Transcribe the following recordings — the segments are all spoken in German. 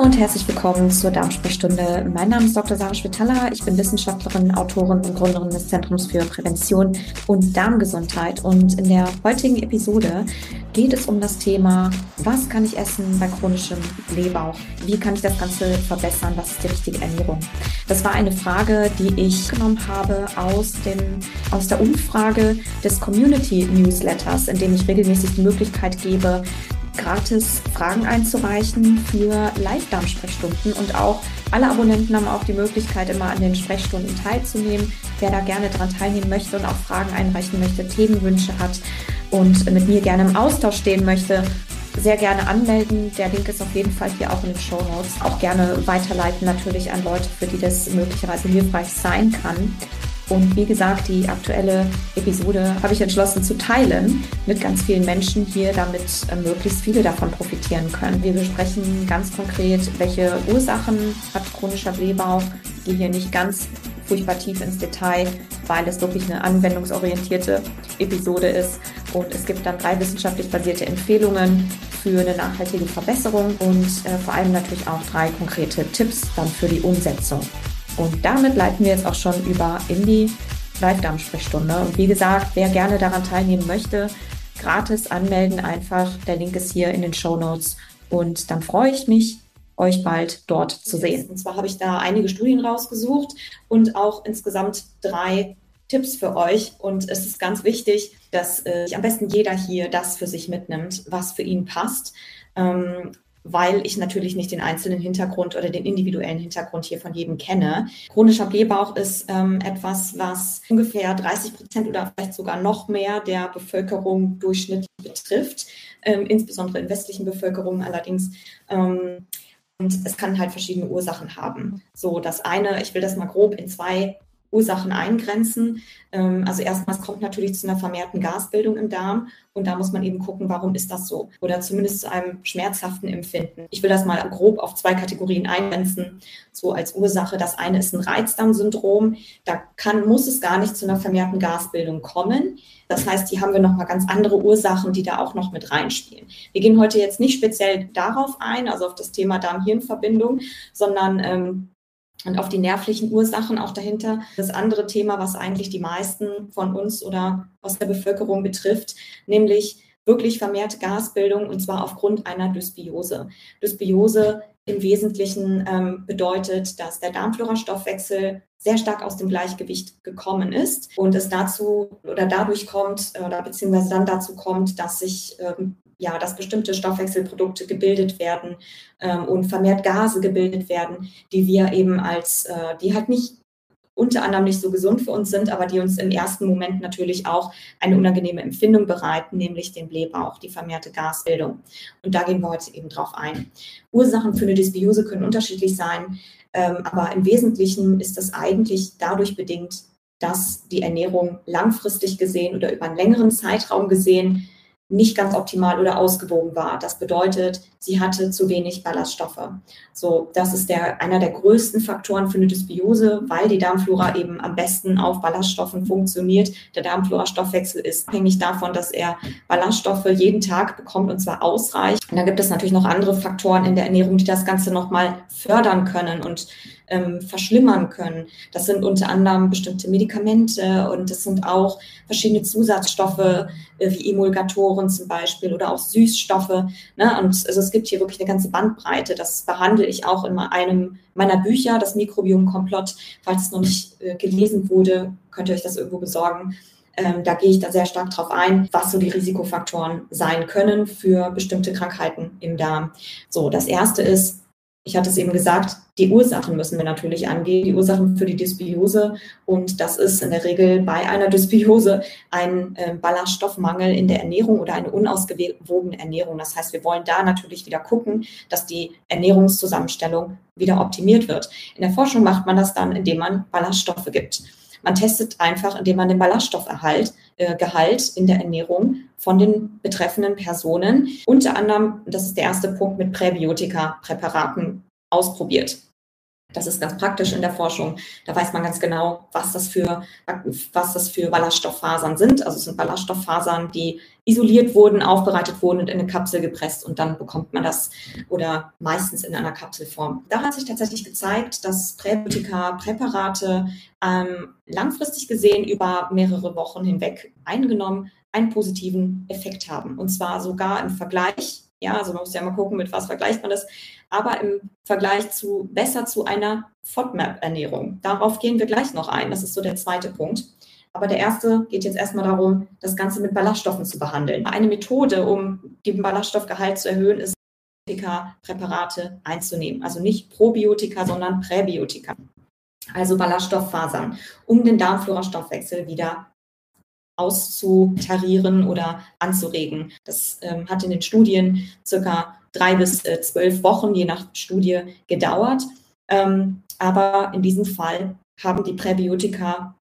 Und herzlich willkommen zur Darmsprechstunde. Mein Name ist Dr. Sarah Schwitala. Ich bin Wissenschaftlerin, Autorin und Gründerin des Zentrums für Prävention und Darmgesundheit. Und in der heutigen Episode geht es um das Thema, was kann ich essen bei chronischem Blähbauch? Wie kann ich das Ganze verbessern? Was ist die richtige Ernährung? Das war eine Frage, die ich genommen habe aus, dem, aus der Umfrage des Community Newsletters, in dem ich regelmäßig die Möglichkeit gebe, gratis Fragen einzureichen für Live-Darm-Sprechstunden und auch alle Abonnenten haben auch die Möglichkeit, immer an den Sprechstunden teilzunehmen. Wer da gerne daran teilnehmen möchte und auch Fragen einreichen möchte, Themenwünsche hat und mit mir gerne im Austausch stehen möchte, sehr gerne anmelden. Der Link ist auf jeden Fall hier auch in den Show Notes. Auch gerne weiterleiten natürlich an Leute, für die das möglicherweise hilfreich sein kann. Und wie gesagt, die aktuelle Episode habe ich entschlossen zu teilen mit ganz vielen Menschen hier, damit äh, möglichst viele davon profitieren können. Wir besprechen ganz konkret, welche Ursachen hat chronischer Blähbauch. Ich gehe hier nicht ganz furchtbar tief ins Detail, weil es wirklich eine anwendungsorientierte Episode ist. Und es gibt dann drei wissenschaftlich basierte Empfehlungen für eine nachhaltige Verbesserung und äh, vor allem natürlich auch drei konkrete Tipps dann für die Umsetzung. Und damit leiten wir jetzt auch schon über in die Live-Darm-Sprechstunde. Und wie gesagt, wer gerne daran teilnehmen möchte, gratis anmelden einfach. Der Link ist hier in den Show Notes. Und dann freue ich mich, euch bald dort zu sehen. Und zwar habe ich da einige Studien rausgesucht und auch insgesamt drei Tipps für euch. Und es ist ganz wichtig, dass äh, am besten jeder hier das für sich mitnimmt, was für ihn passt. Ähm, weil ich natürlich nicht den einzelnen Hintergrund oder den individuellen Hintergrund hier von jedem kenne. Chronischer Blähbauch ist ähm, etwas, was ungefähr 30 Prozent oder vielleicht sogar noch mehr der Bevölkerung durchschnittlich betrifft, ähm, insbesondere in westlichen Bevölkerungen allerdings. Ähm, und es kann halt verschiedene Ursachen haben. So, das eine, ich will das mal grob in zwei Ursachen eingrenzen. Ähm, also erstmals kommt natürlich zu einer vermehrten Gasbildung im Darm und da muss man eben gucken, warum ist das so? Oder zumindest zu einem schmerzhaften Empfinden. Ich will das mal grob auf zwei Kategorien eingrenzen, so als Ursache. Das eine ist ein Reizdarmsyndrom. Da kann, muss es gar nicht zu einer vermehrten Gasbildung kommen. Das heißt, hier haben wir nochmal ganz andere Ursachen, die da auch noch mit reinspielen. Wir gehen heute jetzt nicht speziell darauf ein, also auf das Thema Darm-Hirn-Verbindung, sondern ähm, und auf die nervlichen Ursachen auch dahinter. Das andere Thema, was eigentlich die meisten von uns oder aus der Bevölkerung betrifft, nämlich wirklich vermehrte Gasbildung und zwar aufgrund einer Dysbiose. Dysbiose im Wesentlichen ähm, bedeutet, dass der Darmflora-Stoffwechsel sehr stark aus dem Gleichgewicht gekommen ist und es dazu oder dadurch kommt oder beziehungsweise dann dazu kommt, dass sich ähm, ja, dass bestimmte Stoffwechselprodukte gebildet werden ähm, und vermehrt Gase gebildet werden, die wir eben als, äh, die halt nicht unter anderem nicht so gesund für uns sind, aber die uns im ersten Moment natürlich auch eine unangenehme Empfindung bereiten, nämlich den Blähbauch, die vermehrte Gasbildung. Und da gehen wir heute eben drauf ein. Ursachen für eine Dysbiose können unterschiedlich sein, ähm, aber im Wesentlichen ist das eigentlich dadurch bedingt, dass die Ernährung langfristig gesehen oder über einen längeren Zeitraum gesehen nicht ganz optimal oder ausgewogen war. Das bedeutet, sie hatte zu wenig Ballaststoffe. So, das ist der, einer der größten Faktoren für eine Dysbiose, weil die Darmflora eben am besten auf Ballaststoffen funktioniert. Der Darmflora-Stoffwechsel ist abhängig davon, dass er Ballaststoffe jeden Tag bekommt und zwar ausreichend. Und dann gibt es natürlich noch andere Faktoren in der Ernährung, die das Ganze nochmal fördern können und ähm, verschlimmern können. Das sind unter anderem bestimmte Medikamente und das sind auch verschiedene Zusatzstoffe äh, wie Emulgatoren zum Beispiel oder auch Süßstoffe. Ne? Und also es gibt hier wirklich eine ganze Bandbreite. Das behandle ich auch in einem meiner Bücher, das Mikrobiom-Komplott. Falls es noch nicht äh, gelesen wurde, könnt ihr euch das irgendwo besorgen. Ähm, da gehe ich da sehr stark drauf ein, was so die Risikofaktoren sein können für bestimmte Krankheiten im Darm. So, das erste ist ich hatte es eben gesagt, die Ursachen müssen wir natürlich angehen, die Ursachen für die Dysbiose. Und das ist in der Regel bei einer Dysbiose ein äh, Ballaststoffmangel in der Ernährung oder eine unausgewogene Ernährung. Das heißt, wir wollen da natürlich wieder gucken, dass die Ernährungszusammenstellung wieder optimiert wird. In der Forschung macht man das dann, indem man Ballaststoffe gibt. Man testet einfach, indem man den Ballaststofferhalt, äh, in der Ernährung von den betreffenden Personen, unter anderem, das ist der erste Punkt, mit Präbiotika-Präparaten ausprobiert. Das ist ganz praktisch in der Forschung. Da weiß man ganz genau, was das für, was das für Ballaststofffasern sind. Also es sind Ballaststofffasern, die isoliert wurden, aufbereitet wurden und in eine Kapsel gepresst und dann bekommt man das oder meistens in einer Kapselform. Da hat sich tatsächlich gezeigt, dass Präbiotika-Präparate ähm, langfristig gesehen über mehrere Wochen hinweg eingenommen einen positiven Effekt haben. Und zwar sogar im Vergleich ja, also man muss ja mal gucken, mit was vergleicht man das. Aber im Vergleich zu besser zu einer FODMAP-Ernährung. Darauf gehen wir gleich noch ein. Das ist so der zweite Punkt. Aber der erste geht jetzt erstmal darum, das Ganze mit Ballaststoffen zu behandeln. Eine Methode, um den Ballaststoffgehalt zu erhöhen, ist Präparate einzunehmen. Also nicht Probiotika, sondern Präbiotika. Also Ballaststofffasern, um den Darmflora-Stoffwechsel wieder auszutarieren oder anzuregen. Das ähm, hat in den Studien circa drei bis äh, zwölf Wochen, je nach Studie, gedauert. Ähm, aber in diesem Fall haben die Präbiotika,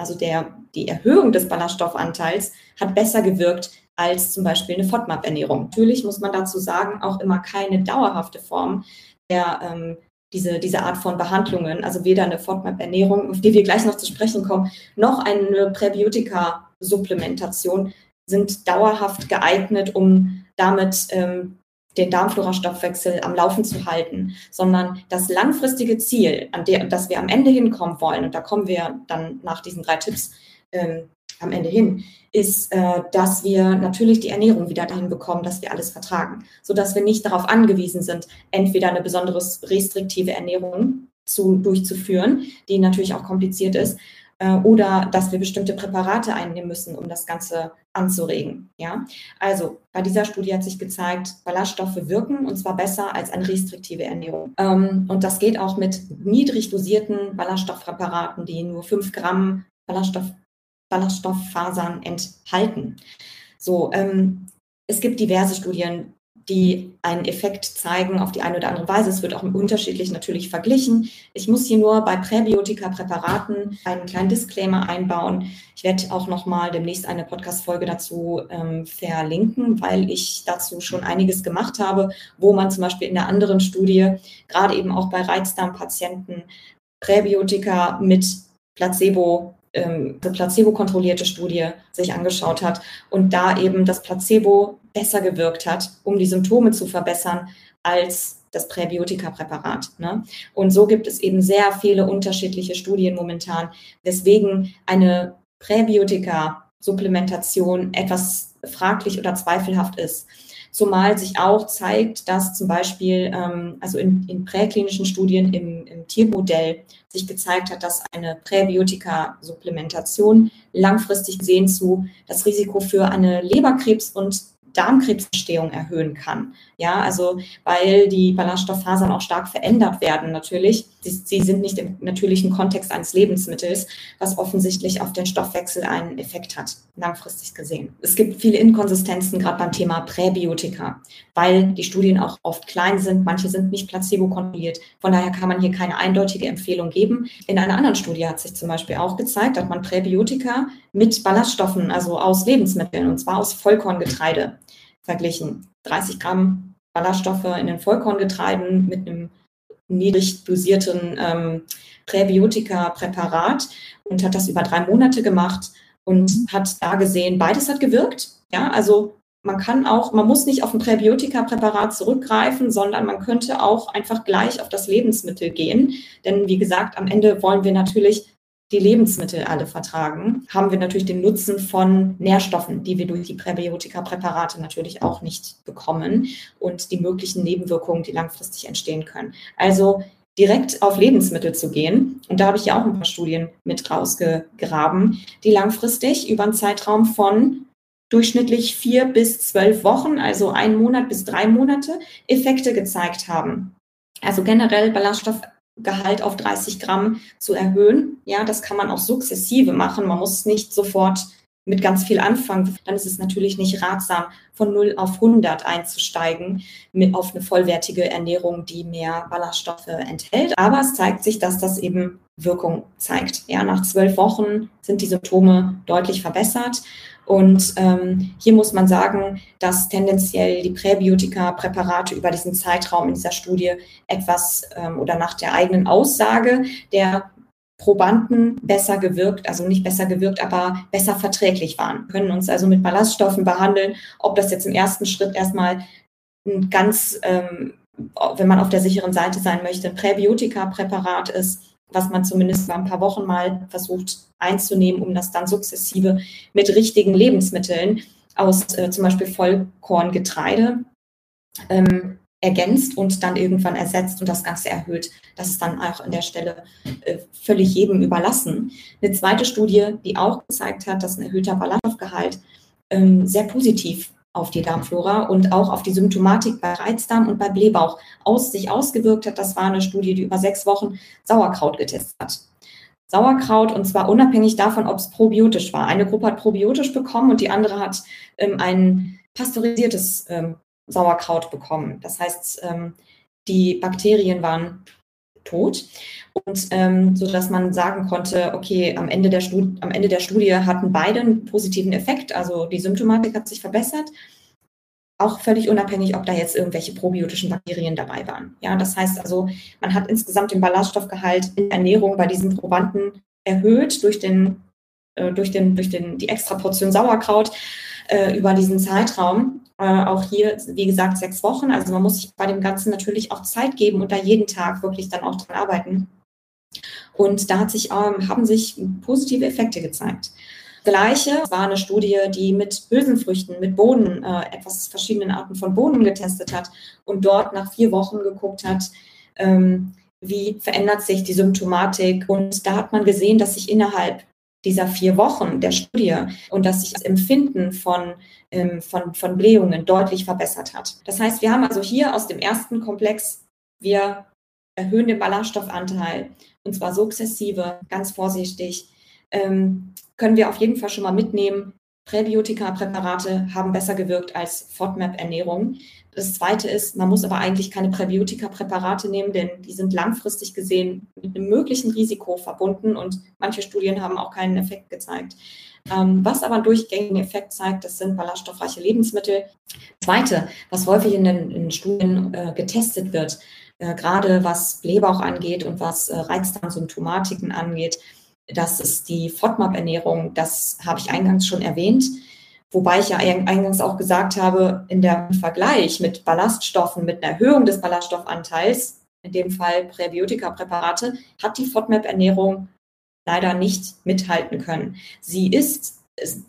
also der, die Erhöhung des Ballaststoffanteils, hat besser gewirkt als zum Beispiel eine FODMAP-Ernährung. Natürlich muss man dazu sagen, auch immer keine dauerhafte Form der ähm, diese, diese Art von Behandlungen, also weder eine FODMAP-Ernährung, auf die wir gleich noch zu sprechen kommen, noch eine Präbiotika Supplementation sind dauerhaft geeignet, um damit ähm, den Darmflora-Stoffwechsel am Laufen zu halten, sondern das langfristige Ziel, an der, das wir am Ende hinkommen wollen, und da kommen wir dann nach diesen drei Tipps ähm, am Ende hin, ist, äh, dass wir natürlich die Ernährung wieder dahin bekommen, dass wir alles vertragen, sodass wir nicht darauf angewiesen sind, entweder eine besonders restriktive Ernährung zu, durchzuführen, die natürlich auch kompliziert ist, äh, oder dass wir bestimmte Präparate einnehmen müssen, um das Ganze anzuregen. Ja? Also bei dieser Studie hat sich gezeigt, Ballaststoffe wirken und zwar besser als eine restriktive Ernährung. Ähm, und das geht auch mit niedrig dosierten Ballaststoffpräparaten, die nur 5 Gramm Ballaststoff, Ballaststofffasern enthalten. So, ähm, es gibt diverse Studien, die einen Effekt zeigen auf die eine oder andere Weise. Es wird auch unterschiedlich natürlich verglichen. Ich muss hier nur bei Präbiotika-Präparaten einen kleinen Disclaimer einbauen. Ich werde auch nochmal demnächst eine Podcast-Folge dazu ähm, verlinken, weil ich dazu schon einiges gemacht habe, wo man zum Beispiel in der anderen Studie, gerade eben auch bei Reizdarmpatienten, Präbiotika mit Placebo ähm, eine placebo-kontrollierte Studie sich angeschaut hat und da eben das Placebo besser gewirkt hat, um die Symptome zu verbessern, als das Präbiotika-Präparat. Ne? Und so gibt es eben sehr viele unterschiedliche Studien momentan, weswegen eine Präbiotika-Supplementation etwas fraglich oder zweifelhaft ist. Zumal sich auch zeigt, dass zum Beispiel, ähm, also in, in präklinischen Studien im, im Tiermodell sich gezeigt hat, dass eine Präbiotika-Supplementation langfristig gesehen zu das Risiko für eine Leberkrebs- und Darmkrebsentstehung erhöhen kann. Ja, also weil die Ballaststofffasern auch stark verändert werden natürlich. Sie, sie, sind nicht im natürlichen Kontext eines Lebensmittels, was offensichtlich auf den Stoffwechsel einen Effekt hat, langfristig gesehen. Es gibt viele Inkonsistenzen gerade beim Thema Präbiotika, weil die Studien auch oft klein sind. Manche sind nicht placebo-kontrolliert. Von daher kann man hier keine eindeutige Empfehlung geben. In einer anderen Studie hat sich zum Beispiel auch gezeigt, dass man Präbiotika mit Ballaststoffen, also aus Lebensmitteln, und zwar aus Vollkorngetreide, verglichen. 30 Gramm Ballaststoffe in den Vollkorngetreiden mit einem niedrig dosierten ähm, Präbiotika-Präparat und hat das über drei Monate gemacht und hat da gesehen, beides hat gewirkt. Ja, also man kann auch, man muss nicht auf ein Präbiotika-Präparat zurückgreifen, sondern man könnte auch einfach gleich auf das Lebensmittel gehen. Denn wie gesagt, am Ende wollen wir natürlich die Lebensmittel alle vertragen, haben wir natürlich den Nutzen von Nährstoffen, die wir durch die Präbiotika-Präparate natürlich auch nicht bekommen und die möglichen Nebenwirkungen, die langfristig entstehen können. Also direkt auf Lebensmittel zu gehen. Und da habe ich ja auch ein paar Studien mit rausgegraben, die langfristig über einen Zeitraum von durchschnittlich vier bis zwölf Wochen, also ein Monat bis drei Monate, Effekte gezeigt haben. Also generell Ballaststoff Gehalt auf 30 Gramm zu erhöhen. Ja, das kann man auch sukzessive machen. Man muss nicht sofort mit ganz viel anfangen. Dann ist es natürlich nicht ratsam, von 0 auf 100 einzusteigen mit auf eine vollwertige Ernährung, die mehr Ballaststoffe enthält. Aber es zeigt sich, dass das eben Wirkung zeigt. Ja, nach zwölf Wochen sind die Symptome deutlich verbessert. Und ähm, hier muss man sagen, dass tendenziell die Präbiotika-Präparate über diesen Zeitraum in dieser Studie etwas ähm, oder nach der eigenen Aussage der Probanden besser gewirkt, also nicht besser gewirkt, aber besser verträglich waren. Wir können uns also mit Ballaststoffen behandeln, ob das jetzt im ersten Schritt erstmal ein ganz, ähm, wenn man auf der sicheren Seite sein möchte, ein Präbiotika-Präparat ist, was man zumindest mal ein paar Wochen mal versucht einzunehmen, um das dann sukzessive mit richtigen Lebensmitteln aus äh, zum Beispiel Vollkorngetreide ähm, ergänzt und dann irgendwann ersetzt und das Ganze erhöht. Das ist dann auch an der Stelle äh, völlig jedem überlassen. Eine zweite Studie, die auch gezeigt hat, dass ein erhöhter Ballaststoffgehalt ähm, sehr positiv auf die Darmflora und auch auf die Symptomatik bei Reizdarm und bei Blähbauch aus sich ausgewirkt hat. Das war eine Studie, die über sechs Wochen Sauerkraut getestet hat. Sauerkraut und zwar unabhängig davon, ob es probiotisch war. Eine Gruppe hat probiotisch bekommen und die andere hat ähm, ein pasteurisiertes ähm, Sauerkraut bekommen. Das heißt, ähm, die Bakterien waren tot. Und ähm, so dass man sagen konnte, okay, am Ende, der Studie, am Ende der Studie hatten beide einen positiven Effekt, also die Symptomatik hat sich verbessert, auch völlig unabhängig, ob da jetzt irgendwelche probiotischen Bakterien dabei waren. Ja, das heißt also, man hat insgesamt den Ballaststoffgehalt in Ernährung bei diesen Probanden erhöht durch den äh, durch den durch den die extra Portion Sauerkraut äh, über diesen Zeitraum äh, auch hier, wie gesagt, sechs Wochen. Also man muss sich bei dem Ganzen natürlich auch Zeit geben und da jeden Tag wirklich dann auch dran arbeiten. Und da sich, ähm, haben sich positive Effekte gezeigt. Gleiche war eine Studie, die mit Hülsenfrüchten, mit Bohnen, äh, etwas verschiedenen Arten von Bohnen getestet hat und dort nach vier Wochen geguckt hat, ähm, wie verändert sich die Symptomatik. Und da hat man gesehen, dass sich innerhalb dieser vier Wochen der Studie und dass sich das Empfinden von, ähm, von, von Blähungen deutlich verbessert hat. Das heißt, wir haben also hier aus dem ersten Komplex, wir erhöhen den Ballaststoffanteil und zwar sukzessive, ganz vorsichtig, ähm, können wir auf jeden Fall schon mal mitnehmen. Präbiotika-Präparate haben besser gewirkt als FODMAP-Ernährung. Das zweite ist, man muss aber eigentlich keine Präbiotika-Präparate nehmen, denn die sind langfristig gesehen mit einem möglichen Risiko verbunden und manche Studien haben auch keinen Effekt gezeigt. Ähm, was aber einen durchgängigen Effekt zeigt, das sind ballaststoffreiche Lebensmittel. Zweite, was häufig in den in Studien äh, getestet wird, äh, gerade was Blähbauch angeht und was äh, Reizdarmsymptomatiken angeht, das ist die FODMAP-Ernährung. Das habe ich eingangs schon erwähnt. Wobei ich ja eingangs auch gesagt habe, in der Vergleich mit Ballaststoffen, mit einer Erhöhung des Ballaststoffanteils, in dem Fall Präbiotika-Präparate, hat die FODMAP-Ernährung leider nicht mithalten können. Sie ist,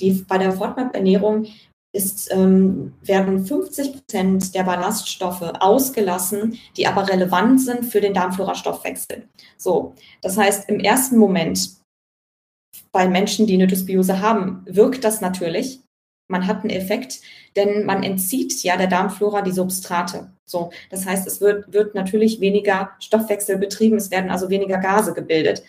die, bei der FODMAP-Ernährung ist, ähm, werden 50 Prozent der Ballaststoffe ausgelassen, die aber relevant sind für den Darmflora-Stoffwechsel. So, das heißt, im ersten Moment bei Menschen, die eine Dysbiose haben, wirkt das natürlich man hat einen Effekt, denn man entzieht ja der Darmflora die Substrate. So, das heißt, es wird, wird natürlich weniger Stoffwechsel betrieben, es werden also weniger Gase gebildet.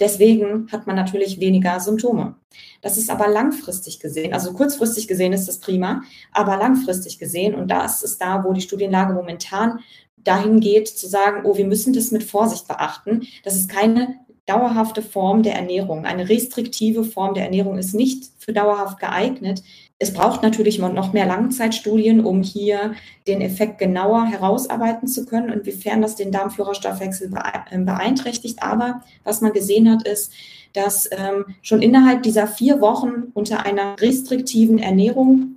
Deswegen hat man natürlich weniger Symptome. Das ist aber langfristig gesehen, also kurzfristig gesehen ist das prima, aber langfristig gesehen, und das ist da, wo die Studienlage momentan dahin geht, zu sagen, oh, wir müssen das mit Vorsicht beachten. Das ist keine dauerhafte Form der Ernährung. Eine restriktive Form der Ernährung ist nicht für dauerhaft geeignet. Es braucht natürlich noch mehr Langzeitstudien, um hier den Effekt genauer herausarbeiten zu können, inwiefern das den Darmflora-Stoffwechsel äh, beeinträchtigt. Aber was man gesehen hat, ist, dass ähm, schon innerhalb dieser vier Wochen unter einer restriktiven Ernährung,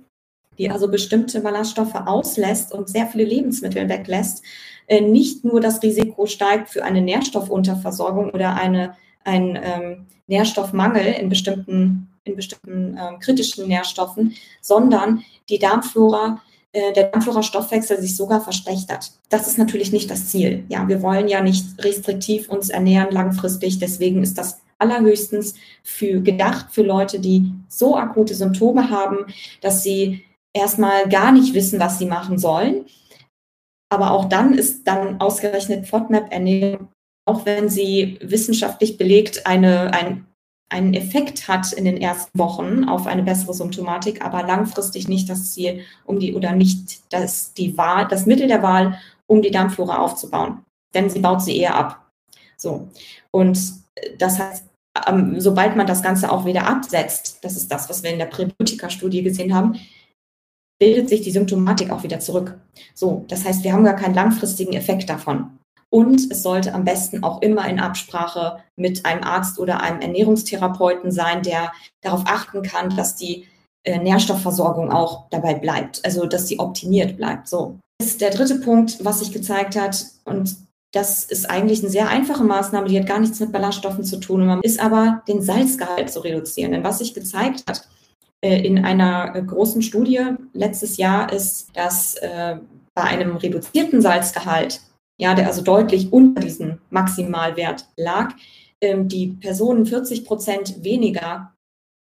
die also bestimmte Ballaststoffe auslässt und sehr viele Lebensmittel weglässt, äh, nicht nur das Risiko steigt für eine Nährstoffunterversorgung oder eine, ein ähm, Nährstoffmangel in bestimmten, in bestimmten ähm, kritischen Nährstoffen, sondern die Darmflora äh, der Darmflora-Stoffwechsel sich sogar verschlechtert. Das ist natürlich nicht das Ziel. Ja, wir wollen ja nicht restriktiv uns ernähren langfristig. Deswegen ist das allerhöchstens für gedacht für Leute, die so akute Symptome haben, dass sie erstmal gar nicht wissen, was sie machen sollen aber auch dann ist dann ausgerechnet FODMAP-Ernährung, auch wenn sie wissenschaftlich belegt eine, ein, einen Effekt hat in den ersten Wochen auf eine bessere Symptomatik, aber langfristig nicht das Ziel, um die oder nicht das, die Wahl, das Mittel der Wahl, um die Darmflora aufzubauen. Denn sie baut sie eher ab. So. Und das heißt, ähm, sobald man das Ganze auch wieder absetzt, das ist das, was wir in der Präbiotika-Studie gesehen haben, bildet sich die Symptomatik auch wieder zurück. So, das heißt, wir haben gar keinen langfristigen Effekt davon. Und es sollte am besten auch immer in Absprache mit einem Arzt oder einem Ernährungstherapeuten sein, der darauf achten kann, dass die äh, Nährstoffversorgung auch dabei bleibt, also dass sie optimiert bleibt. So. Das ist der dritte Punkt, was sich gezeigt hat. Und das ist eigentlich eine sehr einfache Maßnahme, die hat gar nichts mit Ballaststoffen zu tun. Ist aber den Salzgehalt zu reduzieren. Denn was sich gezeigt hat in einer äh, großen Studie letztes Jahr ist, dass äh, bei einem reduzierten Salzgehalt, ja, der also deutlich unter diesem Maximalwert lag, ähm, die Personen 40 Prozent weniger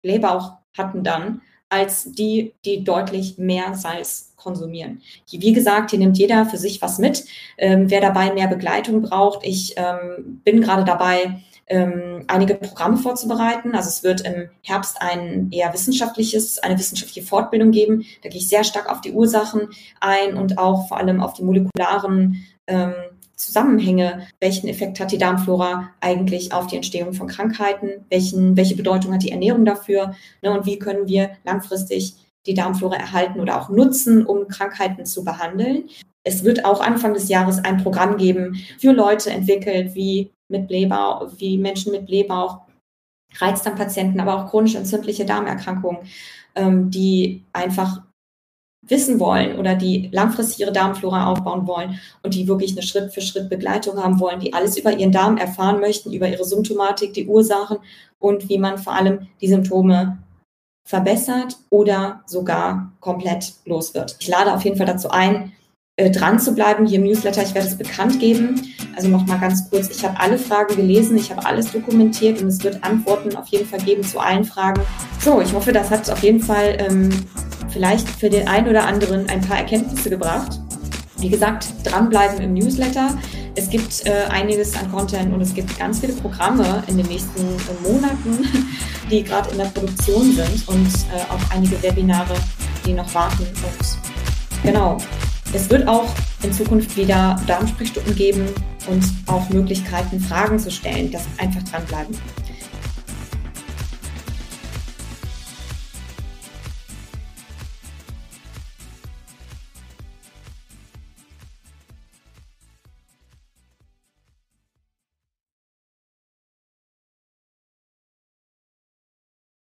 Blähbauch hatten dann als die, die deutlich mehr Salz konsumieren. Wie gesagt, hier nimmt jeder für sich was mit. Ähm, wer dabei mehr Begleitung braucht, ich ähm, bin gerade dabei, ähm, einige Programme vorzubereiten. Also es wird im Herbst ein eher wissenschaftliches, eine wissenschaftliche Fortbildung geben. Da gehe ich sehr stark auf die Ursachen ein und auch vor allem auf die molekularen ähm, Zusammenhänge, welchen Effekt hat die Darmflora eigentlich auf die Entstehung von Krankheiten, welchen, welche Bedeutung hat die Ernährung dafür ne, und wie können wir langfristig die Darmflora erhalten oder auch nutzen, um Krankheiten zu behandeln. Es wird auch Anfang des Jahres ein Programm geben für Leute entwickelt, wie mit Blähbauch, wie Menschen mit Blähbauch, Reizdarmpatienten, aber auch chronisch entzündliche Darmerkrankungen, ähm, die einfach wissen wollen oder die langfristig ihre Darmflora aufbauen wollen und die wirklich eine Schritt für Schritt Begleitung haben wollen, die alles über ihren Darm erfahren möchten, über ihre Symptomatik, die Ursachen und wie man vor allem die Symptome verbessert oder sogar komplett los wird. Ich lade auf jeden Fall dazu ein, dran zu bleiben hier im Newsletter. Ich werde es bekannt geben. Also nochmal ganz kurz, ich habe alle Fragen gelesen, ich habe alles dokumentiert und es wird Antworten auf jeden Fall geben zu allen Fragen. So, ich hoffe, das hat auf jeden Fall ähm, vielleicht für den einen oder anderen ein paar Erkenntnisse gebracht. Wie gesagt, dranbleiben im Newsletter. Es gibt äh, einiges an Content und es gibt ganz viele Programme in den nächsten äh, Monaten, die gerade in der Produktion sind und äh, auch einige Webinare, die noch warten. Und genau, es wird auch in Zukunft wieder Darmsprechstunden geben und auch Möglichkeiten, Fragen zu stellen. Das einfach dranbleiben.